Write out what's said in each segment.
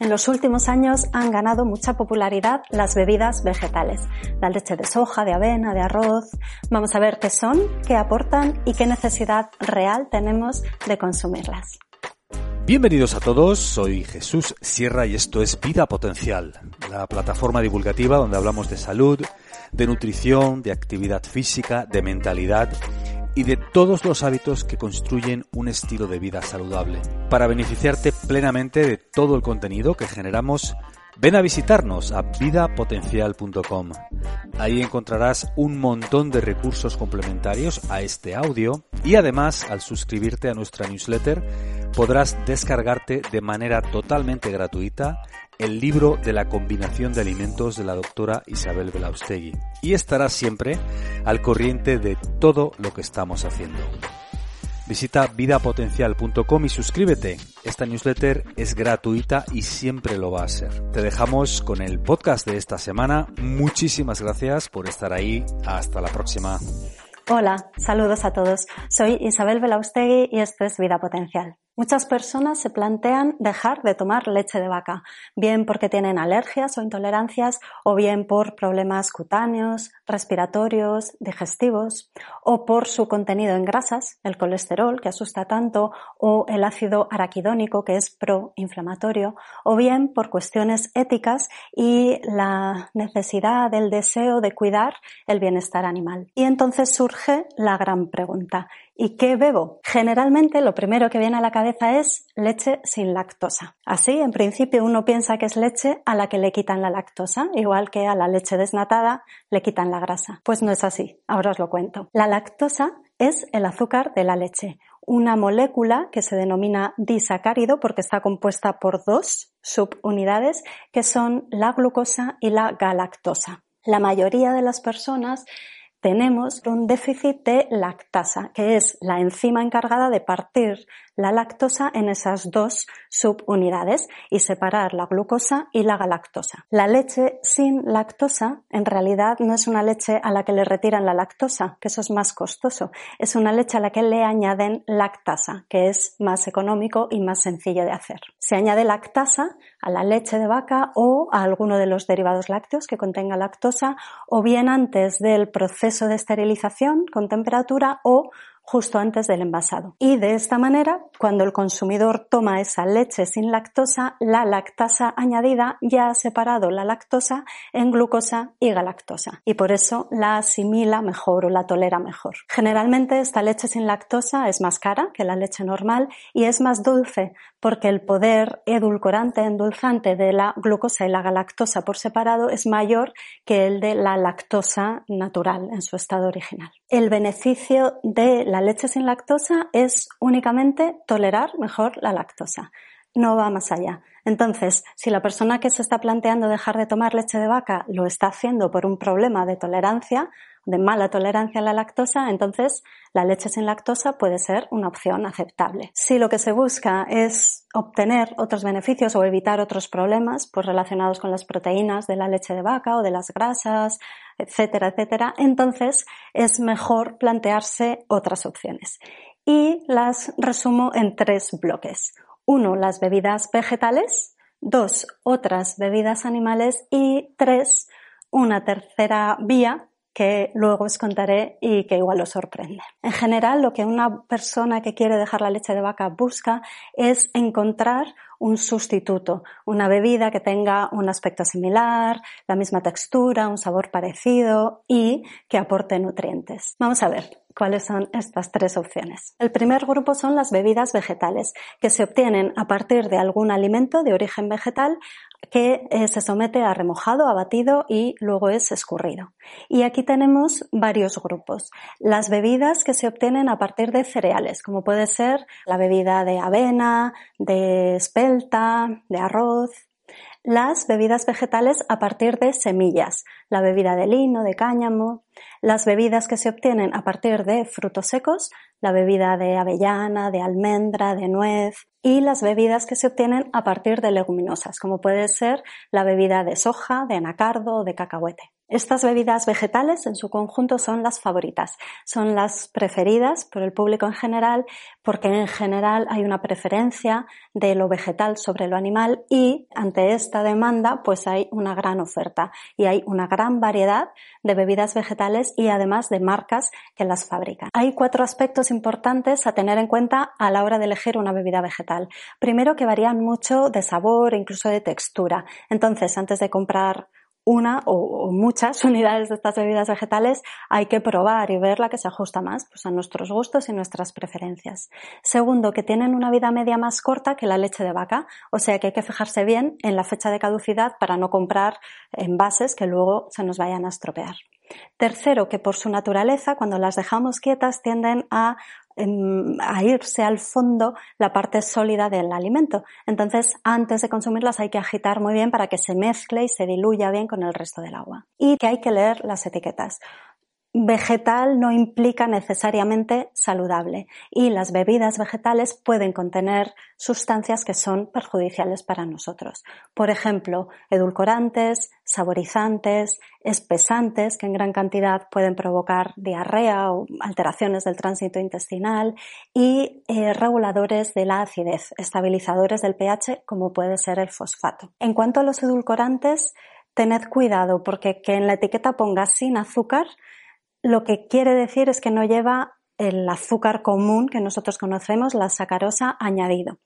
En los últimos años han ganado mucha popularidad las bebidas vegetales, la leche de soja, de avena, de arroz. Vamos a ver qué son, qué aportan y qué necesidad real tenemos de consumirlas. Bienvenidos a todos, soy Jesús Sierra y esto es Vida Potencial, la plataforma divulgativa donde hablamos de salud, de nutrición, de actividad física, de mentalidad y de todos los hábitos que construyen un estilo de vida saludable. Para beneficiarte plenamente de todo el contenido que generamos, ven a visitarnos a vidapotencial.com. Ahí encontrarás un montón de recursos complementarios a este audio y además al suscribirte a nuestra newsletter podrás descargarte de manera totalmente gratuita el libro de la combinación de alimentos de la doctora Isabel Belaustegui y estarás siempre al corriente de todo lo que estamos haciendo. Visita vidapotencial.com y suscríbete. Esta newsletter es gratuita y siempre lo va a ser. Te dejamos con el podcast de esta semana. Muchísimas gracias por estar ahí. Hasta la próxima. Hola, saludos a todos. Soy Isabel Belaustegui y esto es Vida Potencial. Muchas personas se plantean dejar de tomar leche de vaca, bien porque tienen alergias o intolerancias, o bien por problemas cutáneos, respiratorios, digestivos, o por su contenido en grasas, el colesterol que asusta tanto, o el ácido araquidónico que es proinflamatorio, o bien por cuestiones éticas y la necesidad, el deseo de cuidar el bienestar animal. Y entonces surge la gran pregunta, ¿Y qué bebo? Generalmente lo primero que viene a la cabeza es leche sin lactosa. Así, en principio uno piensa que es leche a la que le quitan la lactosa, igual que a la leche desnatada le quitan la grasa. Pues no es así, ahora os lo cuento. La lactosa es el azúcar de la leche, una molécula que se denomina disacárido porque está compuesta por dos subunidades que son la glucosa y la galactosa. La mayoría de las personas tenemos un déficit de lactasa, que es la enzima encargada de partir la lactosa en esas dos subunidades y separar la glucosa y la galactosa. La leche sin lactosa en realidad no es una leche a la que le retiran la lactosa, que eso es más costoso, es una leche a la que le añaden lactasa, que es más económico y más sencillo de hacer. Se añade lactasa a la leche de vaca o a alguno de los derivados lácteos que contenga lactosa o bien antes del proceso de esterilización con temperatura o justo antes del envasado. Y de esta manera, cuando el consumidor toma esa leche sin lactosa, la lactasa añadida ya ha separado la lactosa en glucosa y galactosa y por eso la asimila mejor o la tolera mejor. Generalmente esta leche sin lactosa es más cara que la leche normal y es más dulce porque el poder edulcorante, endulzante de la glucosa y la galactosa por separado es mayor que el de la lactosa natural en su estado original. El beneficio de la leche sin lactosa es únicamente tolerar mejor la lactosa. No va más allá. Entonces, si la persona que se está planteando dejar de tomar leche de vaca lo está haciendo por un problema de tolerancia, de mala tolerancia a la lactosa, entonces la leche sin lactosa puede ser una opción aceptable. Si lo que se busca es obtener otros beneficios o evitar otros problemas pues relacionados con las proteínas de la leche de vaca o de las grasas, etcétera, etcétera, entonces es mejor plantearse otras opciones. Y las resumo en tres bloques. Uno, las bebidas vegetales. Dos, otras bebidas animales. Y tres, una tercera vía que luego os contaré y que igual os sorprende. En general, lo que una persona que quiere dejar la leche de vaca busca es encontrar un sustituto, una bebida que tenga un aspecto similar, la misma textura, un sabor parecido y que aporte nutrientes. Vamos a ver cuáles son estas tres opciones. El primer grupo son las bebidas vegetales, que se obtienen a partir de algún alimento de origen vegetal que eh, se somete a remojado, a batido y luego es escurrido. Y aquí tenemos varios grupos. Las bebidas que se obtienen a partir de cereales, como puede ser la bebida de avena, de espelta, de arroz, las bebidas vegetales a partir de semillas, la bebida de lino, de cáñamo, las bebidas que se obtienen a partir de frutos secos, la bebida de avellana, de almendra, de nuez y las bebidas que se obtienen a partir de leguminosas, como puede ser la bebida de soja, de anacardo o de cacahuete. Estas bebidas vegetales en su conjunto son las favoritas, son las preferidas por el público en general porque en general hay una preferencia de lo vegetal sobre lo animal y ante esta demanda pues hay una gran oferta y hay una gran variedad de bebidas vegetales y además de marcas que las fabrican. Hay cuatro aspectos importantes a tener en cuenta a la hora de elegir una bebida vegetal. Primero que varían mucho de sabor incluso de textura. Entonces, antes de comprar una o, muchas unidades de estas bebidas vegetales, hay que probar y ver la que se ajusta más pues, a nuestros gustos y nuestras preferencias. Segundo, que tienen una vida media más corta que la leche de vaca, o sea que hay que fijarse bien en la fecha de caducidad para no comprar envases que luego se nos vayan a estropear. Tercero, que por su naturaleza, cuando las dejamos quietas, tienden a a irse al fondo la parte sólida del alimento. Entonces, antes de consumirlas hay que agitar muy bien para que se mezcle y se diluya bien con el resto del agua. Y que hay que leer las etiquetas vegetal no implica necesariamente saludable y las bebidas vegetales pueden contener sustancias que son perjudiciales para nosotros. Por ejemplo, edulcorantes, saborizantes, espesantes que en gran cantidad pueden provocar diarrea o alteraciones del tránsito intestinal y eh, reguladores de la acidez, estabilizadores del pH como puede ser el fosfato. En cuanto a los edulcorantes, tened cuidado porque que en la etiqueta ponga sin azúcar lo que quiere decir es que no lleva el azúcar común que nosotros conocemos, la sacarosa añadido.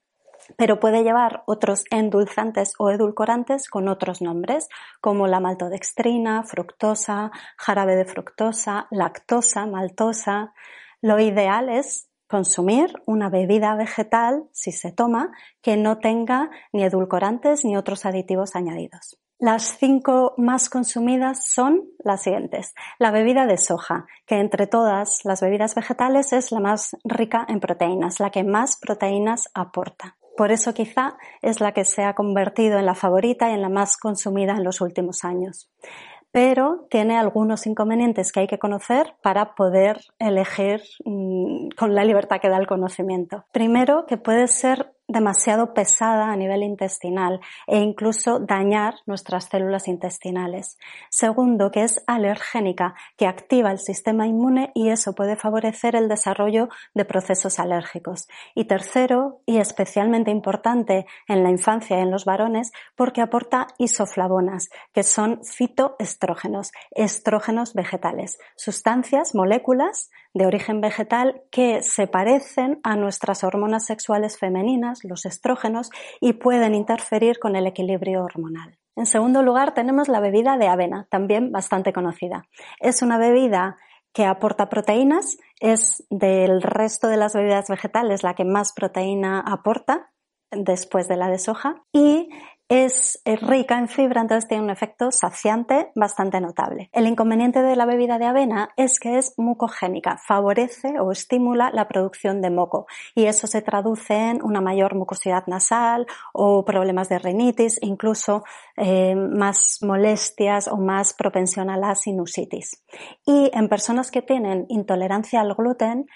Pero puede llevar otros endulzantes o edulcorantes con otros nombres, como la maltodextrina, fructosa, jarabe de fructosa, lactosa, maltosa. Lo ideal es consumir una bebida vegetal, si se toma, que no tenga ni edulcorantes ni otros aditivos añadidos. Las cinco más consumidas son las siguientes. La bebida de soja, que entre todas las bebidas vegetales es la más rica en proteínas, la que más proteínas aporta. Por eso quizá es la que se ha convertido en la favorita y en la más consumida en los últimos años. Pero tiene algunos inconvenientes que hay que conocer para poder elegir mm, con la libertad que da el conocimiento. Primero, que puede ser demasiado pesada a nivel intestinal e incluso dañar nuestras células intestinales. Segundo, que es alergénica, que activa el sistema inmune y eso puede favorecer el desarrollo de procesos alérgicos. Y tercero, y especialmente importante en la infancia y en los varones, porque aporta isoflavonas, que son fitoestrógenos, estrógenos vegetales, sustancias, moléculas de origen vegetal que se parecen a nuestras hormonas sexuales femeninas, los estrógenos, y pueden interferir con el equilibrio hormonal. En segundo lugar, tenemos la bebida de avena, también bastante conocida. Es una bebida que aporta proteínas, es del resto de las bebidas vegetales la que más proteína aporta después de la de soja y es rica en fibra, entonces tiene un efecto saciante bastante notable. El inconveniente de la bebida de avena es que es mucogénica, favorece o estimula la producción de moco y eso se traduce en una mayor mucosidad nasal o problemas de rinitis, incluso eh, más molestias o más propensión a la sinusitis. Y en personas que tienen intolerancia al gluten,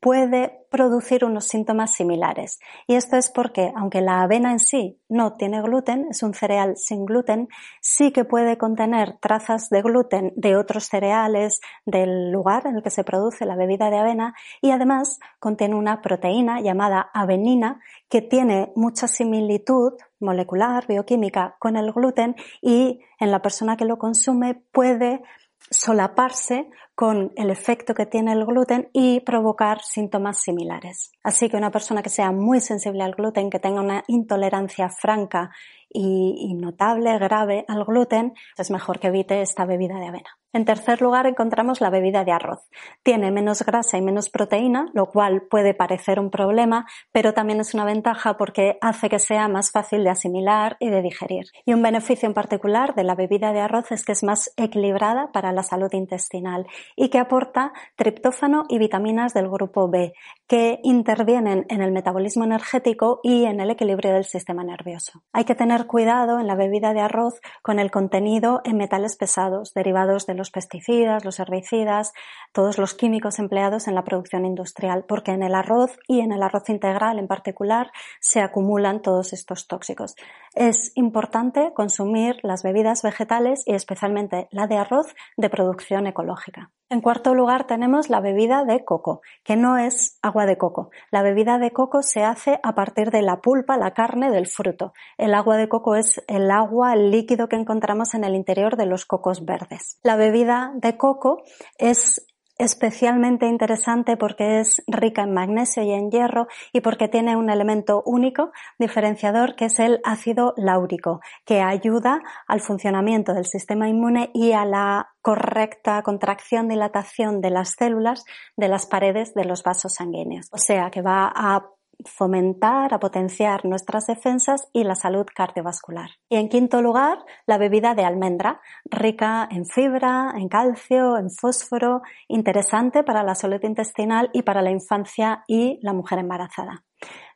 puede producir unos síntomas similares. Y esto es porque, aunque la avena en sí no tiene gluten, es un cereal sin gluten, sí que puede contener trazas de gluten de otros cereales del lugar en el que se produce la bebida de avena y además contiene una proteína llamada avenina que tiene mucha similitud molecular, bioquímica con el gluten y en la persona que lo consume puede solaparse con el efecto que tiene el gluten y provocar síntomas similares. Así que una persona que sea muy sensible al gluten, que tenga una intolerancia franca y, notable, grave al gluten, es mejor que evite esta bebida de avena. En tercer lugar encontramos la bebida de arroz. Tiene menos grasa y menos proteína, lo cual puede parecer un problema, pero también es una ventaja porque hace que sea más fácil de asimilar y de digerir. Y un beneficio en particular de la bebida de arroz es que es más equilibrada para la salud intestinal y que aporta triptófano y vitaminas del grupo B, que intervienen en el metabolismo energético y en el equilibrio del sistema nervioso. Hay que tener tener cuidado en la bebida de arroz con el contenido en metales pesados derivados de los pesticidas, los herbicidas, todos los químicos empleados en la producción industrial, porque en el arroz y en el arroz integral en particular se acumulan todos estos tóxicos. Es importante consumir las bebidas vegetales y especialmente la de arroz de producción ecológica. En cuarto lugar tenemos la bebida de coco, que no es agua de coco. La bebida de coco se hace a partir de la pulpa, la carne del fruto. El agua de coco es el agua, el líquido que encontramos en el interior de los cocos verdes. La bebida de coco es especialmente interesante porque es rica en magnesio y en hierro y porque tiene un elemento único diferenciador que es el ácido láurico, que ayuda al funcionamiento del sistema inmune y a la correcta contracción, dilatación de las células de las paredes de los vasos sanguíneos. O sea que va a fomentar, a potenciar nuestras defensas y la salud cardiovascular. Y en quinto lugar, la bebida de almendra, rica en fibra, en calcio, en fósforo, interesante para la salud intestinal y para la infancia y la mujer embarazada.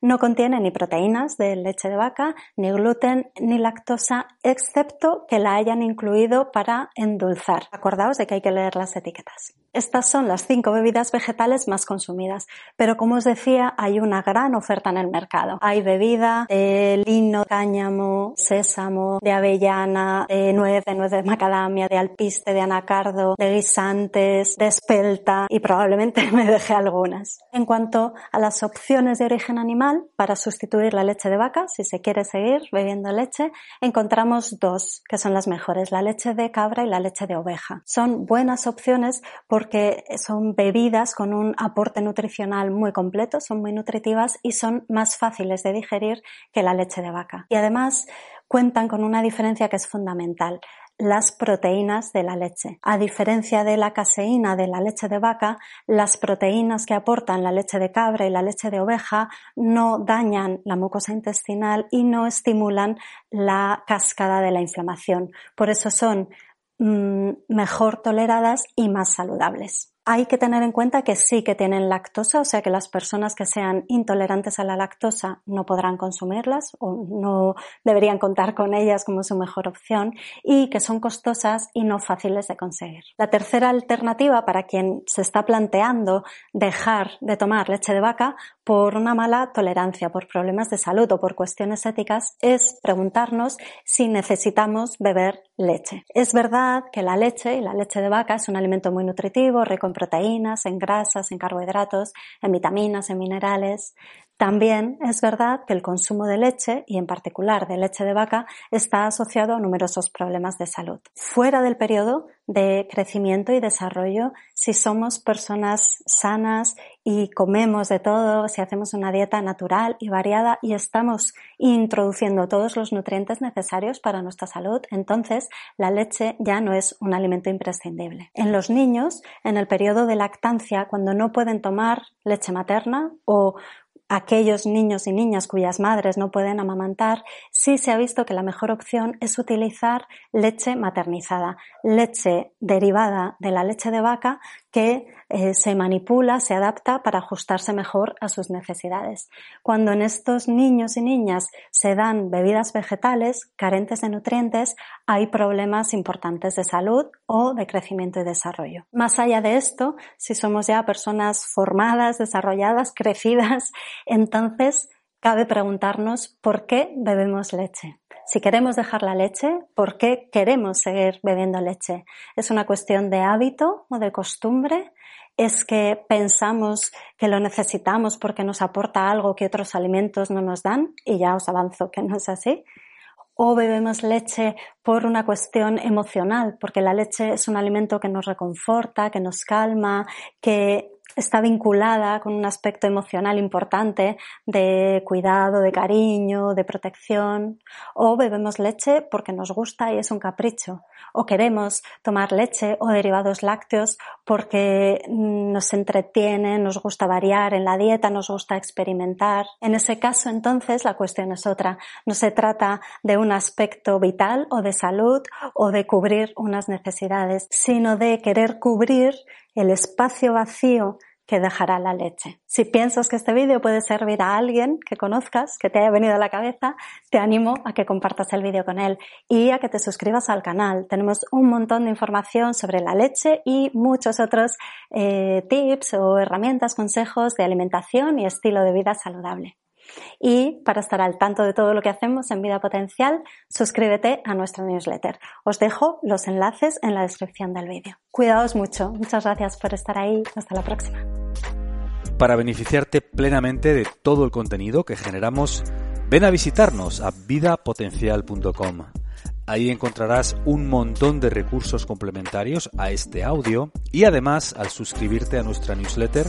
No contiene ni proteínas de leche de vaca, ni gluten, ni lactosa, excepto que la hayan incluido para endulzar. Acordaos de que hay que leer las etiquetas. Estas son las cinco bebidas vegetales más consumidas, pero como os decía, hay una gran oferta en el mercado. Hay bebida de lino, cáñamo, sésamo, de avellana, de nuez, de nuez de macadamia, de alpiste, de anacardo, de guisantes, de espelta y probablemente me deje algunas. En cuanto a las opciones de origen animal para sustituir la leche de vaca, si se quiere seguir bebiendo leche, encontramos dos que son las mejores, la leche de cabra y la leche de oveja. Son buenas opciones porque son bebidas con un aporte nutricional muy completo, son muy nutritivas y son más fáciles de digerir que la leche de vaca. Y además cuentan con una diferencia que es fundamental las proteínas de la leche. A diferencia de la caseína de la leche de vaca, las proteínas que aportan la leche de cabra y la leche de oveja no dañan la mucosa intestinal y no estimulan la cascada de la inflamación. Por eso son mm, mejor toleradas y más saludables. Hay que tener en cuenta que sí que tienen lactosa, o sea que las personas que sean intolerantes a la lactosa no podrán consumirlas o no deberían contar con ellas como su mejor opción y que son costosas y no fáciles de conseguir. La tercera alternativa para quien se está planteando dejar de tomar leche de vaca por una mala tolerancia, por problemas de salud o por cuestiones éticas es preguntarnos si necesitamos beber leche. Es verdad que la leche y la leche de vaca es un alimento muy nutritivo, rico en proteínas, en grasas, en carbohidratos, en vitaminas, en minerales. También es verdad que el consumo de leche, y en particular de leche de vaca, está asociado a numerosos problemas de salud. Fuera del periodo de crecimiento y desarrollo, si somos personas sanas y comemos de todo, si hacemos una dieta natural y variada y estamos introduciendo todos los nutrientes necesarios para nuestra salud, entonces la leche ya no es un alimento imprescindible. En los niños, en el periodo de lactancia, cuando no pueden tomar leche materna o aquellos niños y niñas cuyas madres no pueden amamantar, sí se ha visto que la mejor opción es utilizar leche maternizada, leche derivada de la leche de vaca que eh, se manipula, se adapta para ajustarse mejor a sus necesidades. Cuando en estos niños y niñas se dan bebidas vegetales carentes de nutrientes, hay problemas importantes de salud o de crecimiento y desarrollo. Más allá de esto, si somos ya personas formadas, desarrolladas, crecidas, entonces cabe preguntarnos por qué bebemos leche. Si queremos dejar la leche, ¿por qué queremos seguir bebiendo leche? ¿Es una cuestión de hábito o de costumbre? Es que pensamos que lo necesitamos porque nos aporta algo que otros alimentos no nos dan, y ya os avanzo que no es así. O bebemos leche por una cuestión emocional, porque la leche es un alimento que nos reconforta, que nos calma, que está vinculada con un aspecto emocional importante de cuidado, de cariño, de protección, o bebemos leche porque nos gusta y es un capricho, o queremos tomar leche o derivados lácteos porque nos entretiene, nos gusta variar en la dieta, nos gusta experimentar. En ese caso, entonces, la cuestión es otra. No se trata de un aspecto vital o de salud o de cubrir unas necesidades, sino de querer cubrir el espacio vacío que dejará la leche. Si piensas que este vídeo puede servir a alguien que conozcas, que te haya venido a la cabeza, te animo a que compartas el vídeo con él y a que te suscribas al canal. Tenemos un montón de información sobre la leche y muchos otros eh, tips o herramientas, consejos de alimentación y estilo de vida saludable. Y para estar al tanto de todo lo que hacemos en Vida Potencial, suscríbete a nuestra newsletter. Os dejo los enlaces en la descripción del vídeo. Cuidaos mucho. Muchas gracias por estar ahí. Hasta la próxima. Para beneficiarte plenamente de todo el contenido que generamos, ven a visitarnos a vidapotencial.com. Ahí encontrarás un montón de recursos complementarios a este audio y además al suscribirte a nuestra newsletter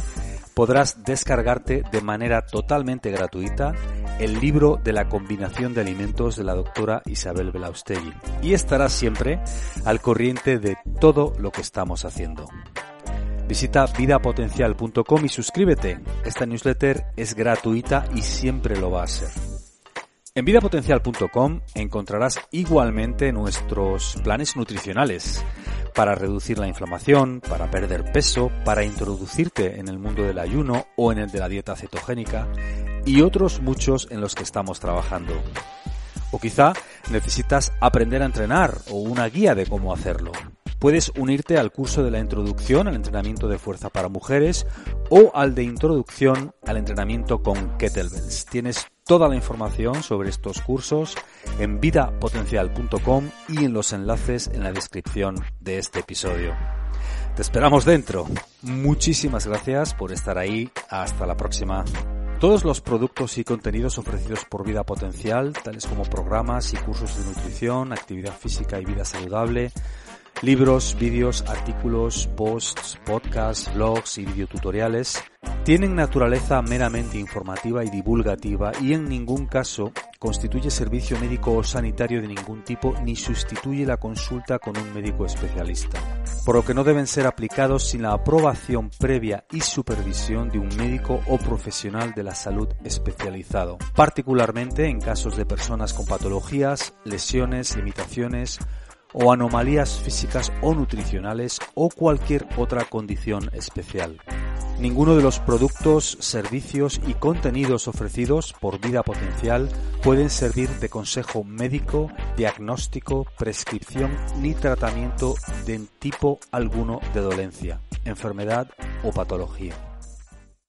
podrás descargarte de manera totalmente gratuita el libro de la combinación de alimentos de la doctora Isabel Belaustegui y estarás siempre al corriente de todo lo que estamos haciendo. Visita vidapotencial.com y suscríbete. Esta newsletter es gratuita y siempre lo va a ser. En vidapotencial.com encontrarás igualmente nuestros planes nutricionales para reducir la inflamación, para perder peso, para introducirte en el mundo del ayuno o en el de la dieta cetogénica y otros muchos en los que estamos trabajando. O quizá necesitas aprender a entrenar o una guía de cómo hacerlo. Puedes unirte al curso de la introducción al entrenamiento de fuerza para mujeres o al de introducción al entrenamiento con kettlebells. Tienes toda la información sobre estos cursos en vidapotencial.com y en los enlaces en la descripción de este episodio. Te esperamos dentro. Muchísimas gracias por estar ahí. Hasta la próxima. Todos los productos y contenidos ofrecidos por Vida Potencial, tales como programas y cursos de nutrición, actividad física y vida saludable, Libros, vídeos, artículos, posts, podcasts, blogs y videotutoriales tienen naturaleza meramente informativa y divulgativa y en ningún caso constituye servicio médico o sanitario de ningún tipo ni sustituye la consulta con un médico especialista, por lo que no deben ser aplicados sin la aprobación previa y supervisión de un médico o profesional de la salud especializado, particularmente en casos de personas con patologías, lesiones, limitaciones, o anomalías físicas o nutricionales o cualquier otra condición especial. Ninguno de los productos, servicios y contenidos ofrecidos por Vida Potencial pueden servir de consejo médico, diagnóstico, prescripción ni tratamiento de tipo alguno de dolencia, enfermedad o patología.